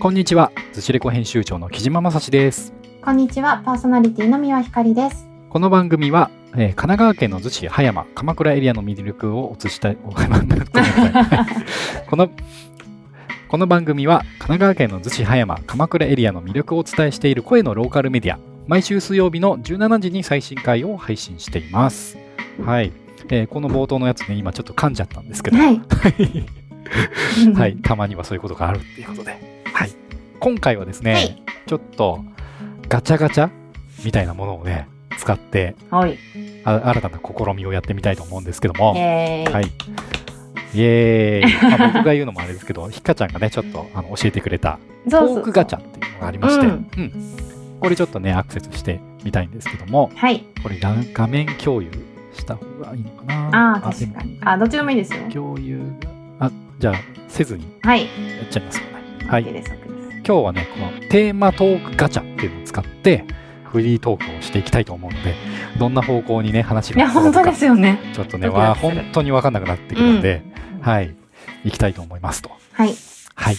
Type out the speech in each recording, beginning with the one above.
こんにちは、ずしレコ編集長の木島正史です。こんにちは、パーソナリティの三輪ひかりです。この番組は、えー神奈川県の逗子葉山鎌倉エリアの魅力をお伝えした い。このこの番組は神奈川県の逗子葉山鎌倉エリアの魅力をお伝えしている声のローカルメディア。毎週水曜日の17時に最新回を配信しています。はい、えーこの冒頭のやつね今ちょっと噛んじゃったんですけど。はい。はい、たまにはそういうことがあるっていうことで、はい、今回はですね、はい。ちょっとガチャガチャみたいなものをね使ってはい。あ新たな試みをやってみたいと思うんですけども、えーはい、イエーイ、まあ、僕が言うのもあれですけどひかちゃんがねちょっとあの教えてくれたトークガチャっていうのがありまして、ううん。んこれちょっとねアクセスしてみたいんですけども。はい。これが画面共有した方がいいのかな？あ確かに。あ、どっちでもいいですよ。共有。があじゃあせずにはい。やっちゃいますよね。はい。です。今日はねこのテーマトークガチャっていうのを使ってフリートークをしていきたいと思うのでどんな方向にね話いや、が転ぶか本当ですよね。ちょっとねわ本当に分かんなくなってくるので、はい。行きたいと思いますと。はい。はい。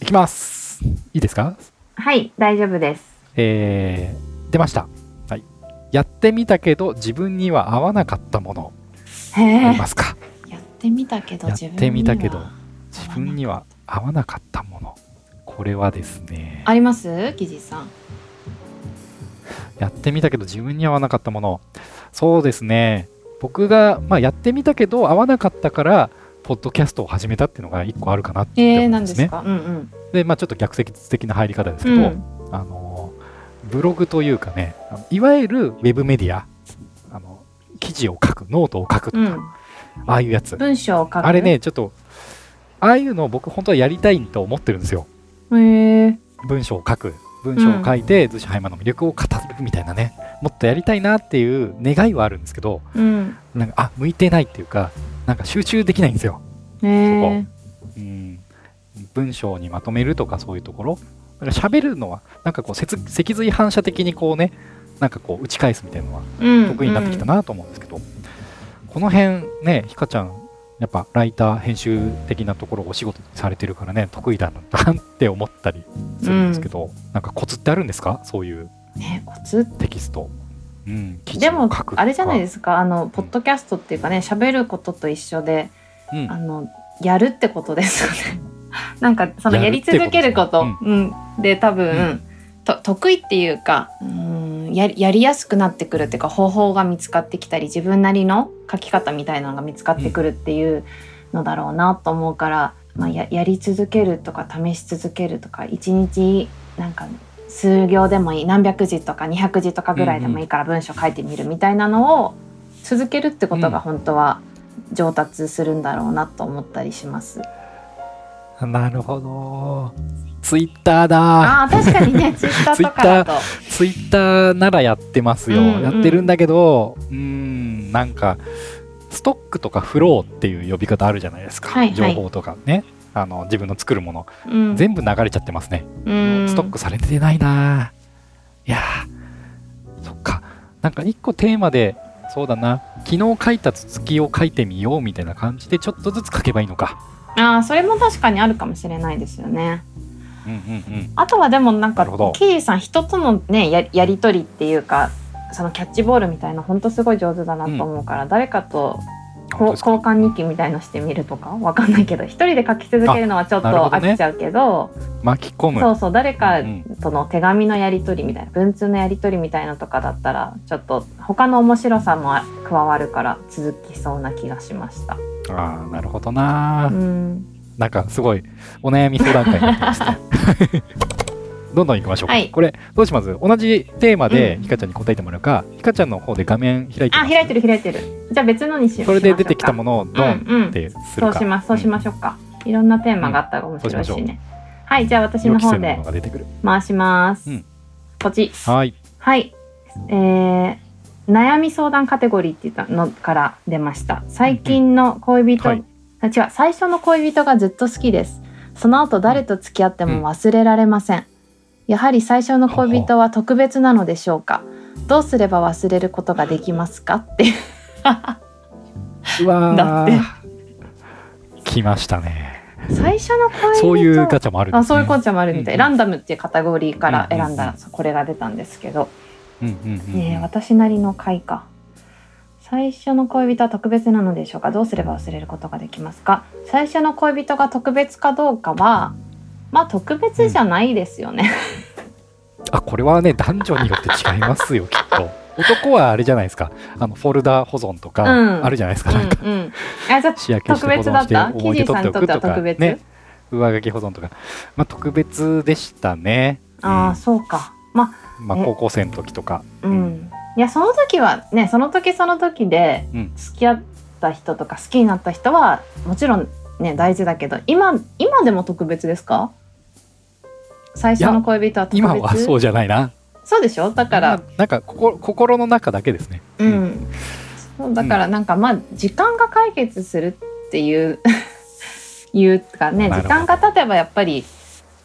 いきます。いいですか？はい、大丈夫です。えー、出ました。はい。やってみたけど自分には合わなかったものへありえ。ますか？やってみたけど、やってみたけど自自分には合わなかったものこれはですねあります？キジさん。やってみたけど自分に合わなかったものそうですね僕が、まあ、やってみたけど合わなかったからポッドキャストを始めたっていうのが一個あるかなってえー、思うんですね。何ですか？うんうん。でまあちょっと逆説的な入り方ですけど、うん。あのブログというかねいわゆるウェブメディアあの記事を書くノートを書くとか、うん。ああいうやつ文章を書く。あれ。ねちょっとああいうのを僕本当はやりたいと思ってるんですよ。文章を書く。文章を書いて逗子葉山の魅力を語るみたいなね。もっとやりたいなっていう願いはあるんですけどうん。なんかあ向いてないっていうかなんか集中できないんですよ、へえ。うん、文章にまとめるとかそういうところ。だから喋るのはなんかこう脊脊髄反射的にこうねなんかこう打ち返すみたいなのはうん。得意になってきたなと思うんですけど、この辺ねひかちゃんやっぱライター編集的なところをお仕事にされてるからね得意だなって思ったりするんですけど、なんかコツってあるんですか？そういうコツ？テキスト、うん、でもを書くあれじゃないですすかあのポッドキャストっていうかね喋ることと一緒でか、うん。あのやるってことですよね。なんかそのやり続けること。うん。うん、で多分、うん。と得意っていうかうんやりやりやすくなってくるっていうか方法が見つかってきたり自分なりの書き方みたいなのが見つかってくるっていうのだろうなと思うから、まあ、ややり続けるとか試し続けるとか一日なんか数行でもいい何百字とか200字とかぐらいでもいいから文章書いてみるみたいなのを続けるってことが本当は上達するんだろうなと思ったりします。なるほどツイッターだ。あ確かにね ツイッターとかだと。ツイッターならやってますよ、うんうん。やってるんだけどうーんなんかストックとかフローっていう呼び方あるじゃないですか、はいはい。情報とかね。あの自分の作るもの、うん。全部流れちゃってますね、うん。ストックされてないな。いやーそっか。なんか一個テーマでそうだな。昨日書いた続きを書いてみようみたいな感じでちょっとずつ書けばいいのか。ああそれも確かにあるかもしれないですよね。うんうんうん。あとはでもなんかなるほど。キーさん人とのねややり取りっていうかそのキャッチボールみたいな本当すごい上手だなと思うから、誰かとこう本当ですか？交換日記みたいのしてみるとかわかんないけど一人で書き続けるのはちょっと飽きちゃうけど巻き込む。そうそう誰かうんとの手紙のやり取りみたいな文通のやり取りみたいなとかだったらちょっと他の面白さも加わるから続きそうな気がしました。ああなるほどな、うんなんかすごいお悩み相談会になってますね。どんどん行きましょうか。はい。これどうします？同じテーマでうん。ひかちゃんに答えてもらうか、ひかちゃんの方で画面開いてあ開いてる開いてる。じゃあ別のにしそれで出てきたもののをドンうんうん。ってするか。そうしますそうしましょうか、いろんなテーマがあったら面白いしね。はいじゃあ私予期せぬもの方でのが出てくる。回します、うん。ポチはい。はい。えー悩み相談カテゴリーって言ったのから出ました。最近の恋人、はいあ違う最初の恋人がずっと好きです。その後誰と付き合っても忘れられません、やはり最初の恋人は特別なのでしょうか？どうすれば忘れることができますか？っていう。うわー。だって。来ましたね。最初の恋人。そういうガチャもあるんです、ね、あそういうガチャもあるみたい、うんランダムっていうカテゴリーから選んだら、これが出たんですけど、うんうんうんえー私なりの回か最初の恋人は特別なのでしょうか？どうすれば忘れることができますか？最初の恋人が特別かどうかはまあ特別じゃないですよね、あこれはね男女によって違いますよきっと。男はあれじゃないですか。あのフォルダ保存とかうん。あるじゃないですか、うんなんか。うんあじゃあ特別だった？キジ思い出取ってさんにとっては特別、ね。上書き保存とか。まあ特別でしたね。ああうん。そうか。ままあ、え。高校生の時とか。あうんいやその時はねその時その時でうん。付き合った人とか好きになった人はもちろんね大事だけど今今でも特別ですか？最初の恋人は特別？今はそうじゃないな。そうでしょ？だからまあなんか心心の中だけですね。うん、そうだからなんかまあ時間が解決するっていう いうかね時間が経てばやっぱり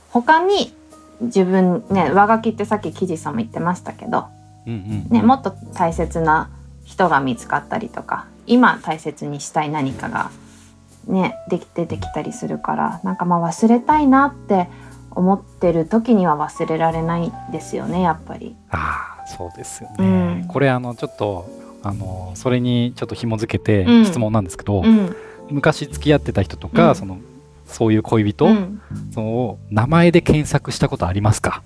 他に自分ね上書きってさっき記事さんも言ってましたけど、うんうんね、もっと大切な人が見つかったりとか今大切にしたい何かがねでき出てきたりするからなんかまあ忘れたいなって思ってる時には忘れられないですよねやっぱり。ああそうですよね、うん。これあのちょっとあのそれにちょっと紐付けてうん。質問なんですけど、うん。昔付き合ってた人とか、うん。そのそういう恋人、うん。その名前で検索したことありますか？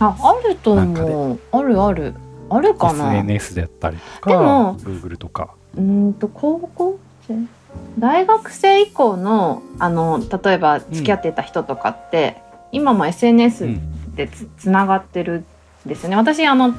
ああると思う。あるあるあるかな？SNS であったりとかでも Google とか。うーんと高校生？大学生以降のあの例えば付き合ってた人とかって、今も SNS うん。でつつながってるんですよね。私あの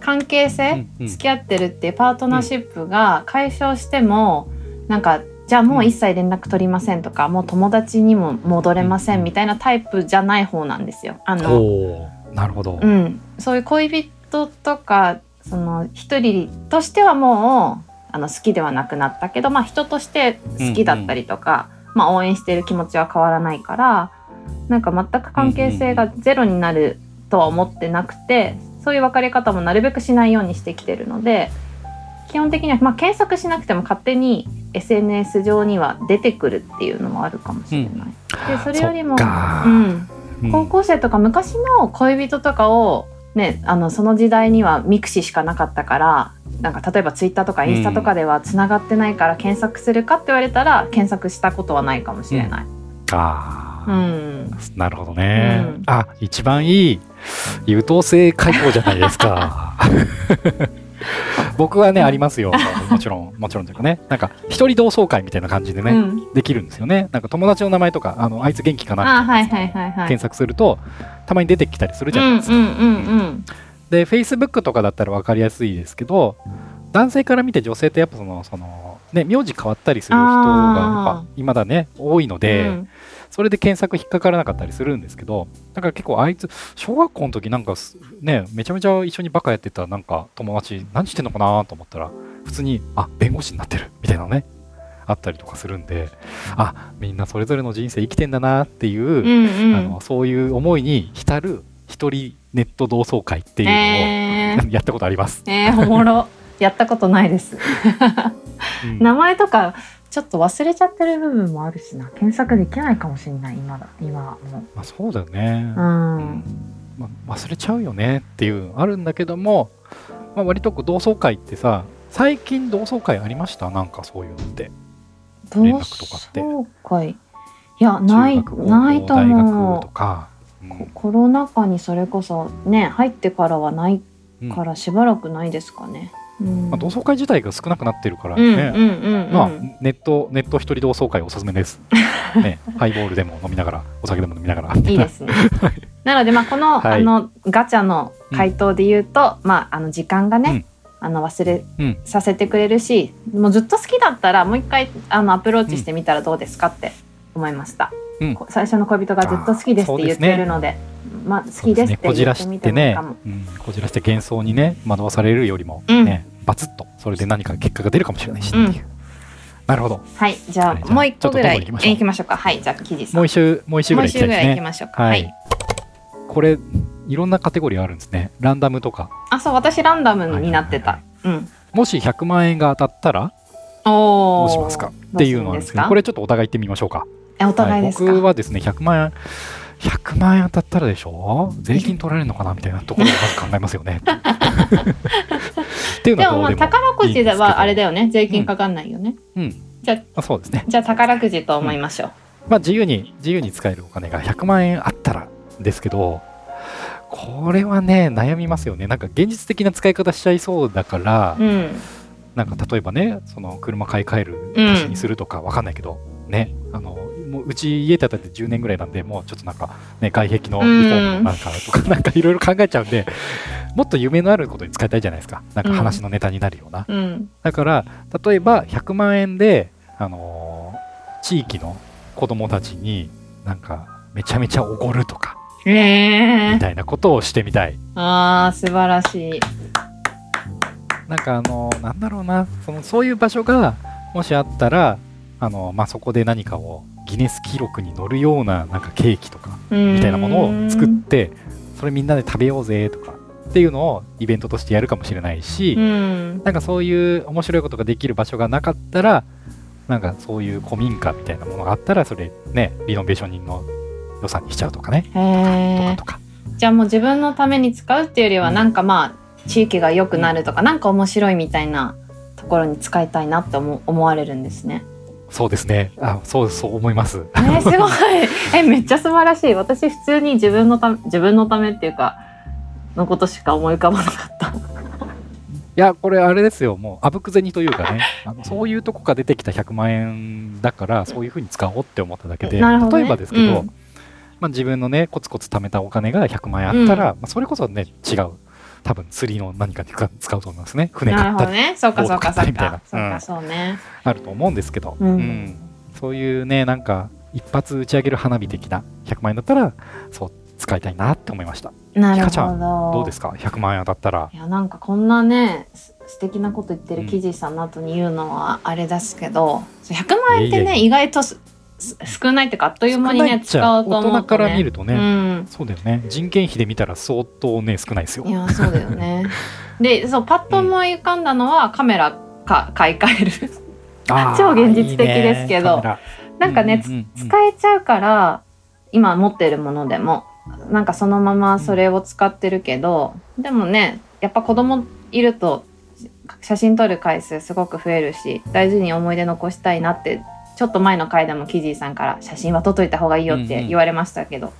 関係性、うんうん。付き合ってるっていうパートナーシップが解消しても、なんかじゃあもう一切連絡取りませんとか、もう友達にも戻れませんみたいなタイプじゃない方なんですよ。あのなるほど、うん、そういう恋人とかその一人としてはもうあの好きではなくなったけど、まあ、人として好きだったりとか、まあ、応援している気持ちは変わらないからなんか全く関係性がゼロになるとは思ってなくてそういう別れ方もなるべくしないようにしてきてるので基本的には、まあ、検索しなくても勝手に SNS 上には出てくるっていうのもあるかもしれない。でそれよりもうん。高校生とか昔の恋人とかをねあのその時代には mixi しかなかったからなんか例えばツイッターとかインスタとかではつながってないから検索するかって言われたら検索したことはないかもしれない。あー。うん、なるほどね、うん。あ一番いい優等生回答じゃないですか 僕はねありますよ。もちろん もちろんというかね。なんか一人同窓会みたいな感じでね、うん、できるんですよね。なんか友達の名前とかあのあいつ元気かなあはいはいはいはい。検索するとたまに出てきたりするじゃないですか、で Facebook とかだったら分かりやすいですけど男性から見て女性ってやっぱそのそのね名字変わったりする人がやっぱ今だね多いので、うんそれで検索引っかからなかったりするんですけどだから結構あいつ小学校の時なんかすねめちゃめちゃ一緒にバカやってたなんか友達何してんのかなと思ったら普通にあ弁護士になってるみたいなのねあったりとかするんであみんなそれぞれの人生生きてんだなっていう、うんうんあのそういう思いに浸る一人ネット同窓会っていうのを、えーやったことあります。えー、おもろやったことないです。うん名前とかちょっと忘れちゃってる部分もあるしな。検索できないかもしれない。今だ。今はもまあ、そうだよね、う。うん。まあ、忘れちゃうよねっていうのあるんだけども、まあ、割と同窓会ってさ最近同窓会ありました？なんかそういうのって。同連絡とかって。窓会いやないないと大思う。学とか、うん。ココロナ禍にそれこそね入ってからはないうんからしばらくないですかね。うんまあ、同窓会自体が少なくなってるからうんうんね、ネットネット一人同窓会おすすめです、ね、ハイボールでも飲みながらお酒でも飲みながら。いいですね。なのでまあこの、はい。あのガチャの回答で言うと、まああの時間がね、あの忘れうん。させてくれるし、もうずっと好きだったらもう一回あのアプローチしてみたらどうですかって思いました。最初の恋人がずっと好きですって言ってるので、まあ好きですってこじらしててねこじらして幻想にね惑わされるよりもね、バツッとそれで何か結果が出るかもしれないしっていう、うん。なるほど。はい、じゃあもう一個ぐらい行きましょう。か。はい、じゃあ記事さん。もう一周もう一周ぐらい行きたいですもう一周ぐらい行きねましょうか。ははい。い。これいろんなカテゴリーあるんですね。ランダムとか。あ、そう私ランダムになってた。うん。もし100万円が当たったら。どうしますか？っていうのなんですけどこれ。れちょっとお互い行ってみましょうか。えお互いですか、僕はですね100万円100万円当たったらでしょ？税金取られるのかな？みたいなところをまず考えますよね。っていうのでもまあ宝くじはあれだよね。税金かかんないよね、うん。じゃあそうですね。じゃあ宝くじと思いましょう、まあ自由に自由に使えるお金が100万円あったらですけどこれはね悩みますよね。なんか現実的な使い方しちゃいそうだから、うん。なんか例えばねその車買い替えるうん。足しにするとかわかんないけど、ねあのもううち家建てて10年ぐらいなんでもうちょっとなんかね外壁のリフォームのなんかとか、なんかいろいろ考えちゃうんでもっと夢のあることに使いたいじゃないですか。なんか話のネタになるような、うん。だから例えば100万円であのー地域の子供たちになんかめちゃめちゃおごるとかええみたいなことをしてみたい。あー素晴らしい。なんかあのなんだろうな。そのそういう場所がもしあったらあの、まあ、そこで何かをギネス記録に載るようななんかケーキとかみたいなものを作ってそれみんなで食べようぜとかっていうのをイベントとしてやるかもしれないし、うん。なんかそういう面白いことができる場所がなかったらなんかそういう古民家みたいなものがあったらそれねリノベーション人の予算にしちゃうとかね、とかとか。じゃあもう自分のために使うっていうよりはうん。なんかまあ地域が良くなるとか、なんか面白いみたいなところに使いたいなって思思われるんですね。そうですね。あそうそう思います。えー、すごい。えめっちゃ素晴らしい。私普通に自分のため自分のためっていうかのことしか思い浮かばなかった。いや、これあれですよ、もうあぶく銭というかね、あのそういうとこから出てきた100万円だから、そういうふうに使おうって思っただけで、ね。例えばですけど、うん。まあ、自分のね、コツコツ貯めたお金が100万円あったら、まあ、それこそね、違う、多分釣りの何かに使使うと思いますね、船な買ったり、ね。そうかそうかそうか。そうかうんそうね。あると思うんですけど、うんそういうね、なんか、一発打ち上げる花火的な100万円だったら、そう、使いたいなって思いました。なるひかちゃほど。どうですか ?100 万円当たったら。いやなんかこんなねす素敵なこと言ってる記事さんの後に言うのはあれですけど、100万円ってね意外と少ないっていうかあっという間にね使うと思ね、大人から見るとね。うん。そうだよね。人件費で見たら相当ね、少ないですよ。い。やそうだよね。でそうパッと思い浮かんだのは、カメラか買い替える。超現実的ですけど。いいね。なんかね、つうんうんうん。使えちゃうから今持ってるものでも。なんかそのままそれを使ってるけど、でもねやっぱ子供いると写真撮る回数すごく増えるし大事に思い出残したいなってちょっと前の回でもキジーさんから写真は撮っといた方がいいよって言われましたけど、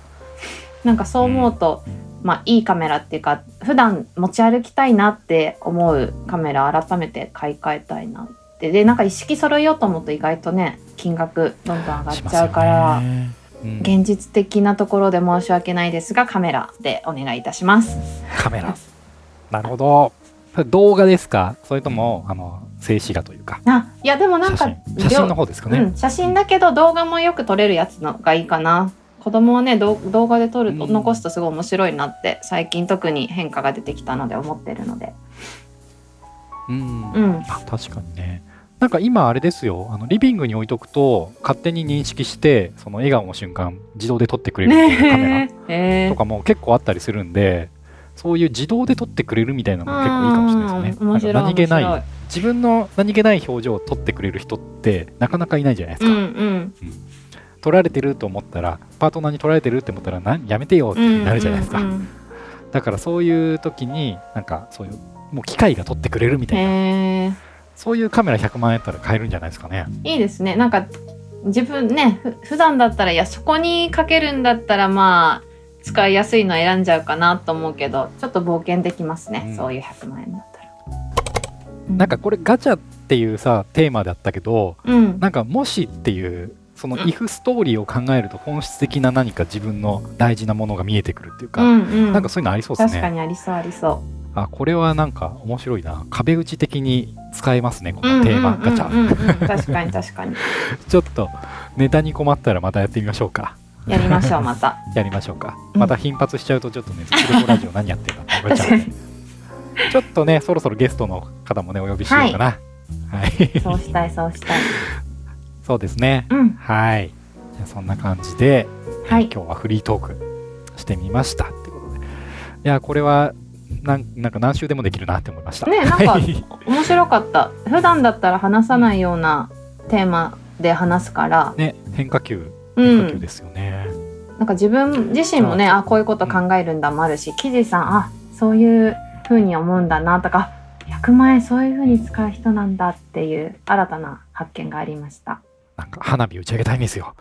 なんかそう思うと、まあいいカメラっていうか普段持ち歩きたいなって思うカメラ改めて買い替えたいなってでなんか一式揃えようと思うと意外とね金額どんどん上がっちゃうから。ねうん現実的なところで申し訳ないですがカメラでお願いいたします。カメラ。なるほど。動画ですか？それとも、あの、静止画というか、あいやでもなん写か真。写真の方ですかね。うん、写真だけど動画もよく撮れるやつのがいいかな。子供はね動画で撮るとうん残すとすごい面白いなって最近特に変化が出てきたので思ってるので。うんうん。あ確かにね。なんか今あれですよ、あのリビングに置いとくと、勝手に認識して、その笑顔の瞬間、自動で撮ってくれるカメラ。とかも結構あったりするんで、そういう自動で撮ってくれるみたいなのも結構いいかもしれないですね。何気ない自分の何気ない表情を撮ってくれる人ってなかなかいないじゃないですうんか。うん。撮られてると思ったら、パートナーに撮られてるって思ったら、なやめてよってなるじゃないですか。うんうんだからそういう時に、なんかそういう、もう機械が撮ってくれるみたいな。そういうカメラ100万円やったら買えるんじゃないですかね。いいですね。なんか自分ねふ普段だったらいやそこにかけるんだったらまあ使いやすいの選んじゃうかなと思うけどちょっと冒険できますね、うんそういう100万円だ。なんかこれガチャっていうさ、テーマだったけど、うんなんかもしっていう、そのうん if ストーリーを考えると本質的な何か自分の大事なものが見えてくるっていうか、うんうん、なんかそういうのありそうです確かね。にありそうありそあ、これはなんか面白いな。壁打ち的に使えますね、こう。のテーマガチャ。確かに確かに ちょっとネタに困ったらまたやってみましょうか。やりましょうまた。やりましょうか。うんまた頻発しちゃうとちょっとね、スクレコラジオ何やってんだって思っちゃう。ちょっとね、そろそろゲストの方もね、お呼びしようかな。はい。そうしたいそうしたい。そうですね。うんはい。じゃあそんな感じで、はい今日はフリートークしてみましたってことで。いや、これはなんなんか何週でもできるなって思いました。ねなんかはい面白かった。普段だったら話さないようなテーマで話すから。ね、変化球うん変化球ですよね。なんか自分自身もねあこういうこと考えるんだもあるし記事さんあそういう風に思うんだなとか100万円そういう風に使う人なんだっていう新たな発見がありました。なんか花火打ち上げたいんですよ。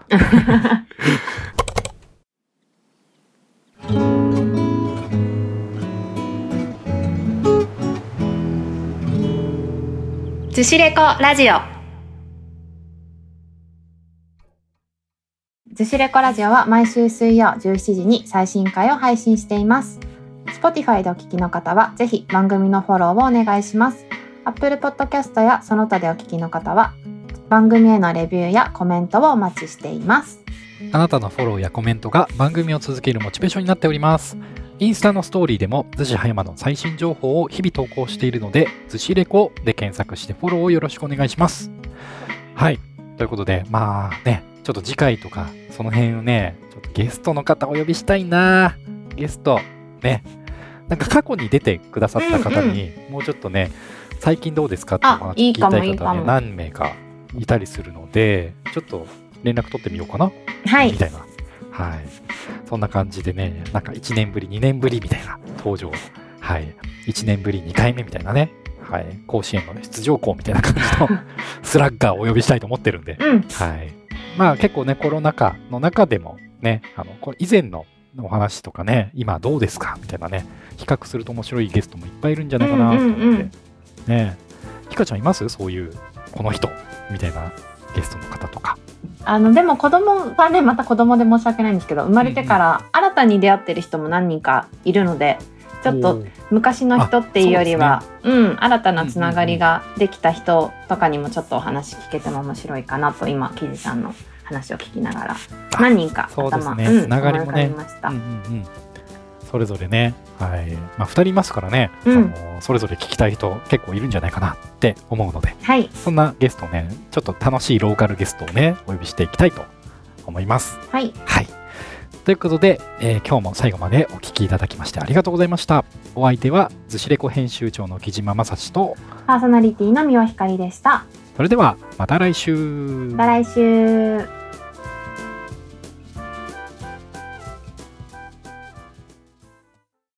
ズシレコラジオズシレコラジオは毎週水曜17時に最新回を配信しています Spotify でお聞きの方はぜひ番組のフォローをお願いします Apple Podcast やその他でお聞きの方は番組へのレビューやコメントをお待ちしていますあなたのフォローやコメントが番組を続けるモチベーションになっております。インスタのストーリーでも、逗子葉山の最新情報を日々投稿しているので、逗子レコで検索してフォローをよろしくお願いします。はい。ということで、まあね、ちょっと次回とか、その辺をね、ちょっとゲストの方お呼びしたいなゲスト、ね。なんか過去に出てくださった方に、もうちょっとね、最近どうですかって話聞きたい方がね、何名かいたりするので、ちょっと連絡取ってみようかな？はいみたいな。はい。そんな感じでね、なんか1年ぶり、2年ぶりみたいな登場。はい。1年ぶり2回目みたいなね。はい。甲子園の、ね、出場校みたいな感じの スラッガーをお呼びしたいと思ってるんで。うんはい。まあ結構ね、コロナ禍の中でもね、あの、これ以前のお話とかね、今どうですか？みたいなね、比較すると面白いゲストもいっぱいいるんじゃないかなと思って。うんうんうん。ね。ひかちゃんいます？そういう、この人？みたいなゲストの方とか。あのでも子供はねまた子供で申し訳ないんですけど生まれてから新たに出会ってる人も何人かいるのでちょっと昔の人っていうよりはうん新たなつながりができた人とかにもちょっとお話聞けても面白いかなと今キジさんの話を聞きながらあ何人かそうです頭ね。つながりもねうんうんうん、それぞれね、はい。まあ、2人いますからね、うん。あのそれぞれ聞きたい人結構いるんじゃないかなって思うので。はい。そんなゲストねちょっと楽しいローカルゲストをねお呼びしていきたいと思います。はい。はい。ということで、えー今日も最後までお聞きいただきましてありがとうございました。お相手は、ズシレコ編集長の木島正史と、パーソナリティの三輪ひかりでしたそれではまた来週。また来週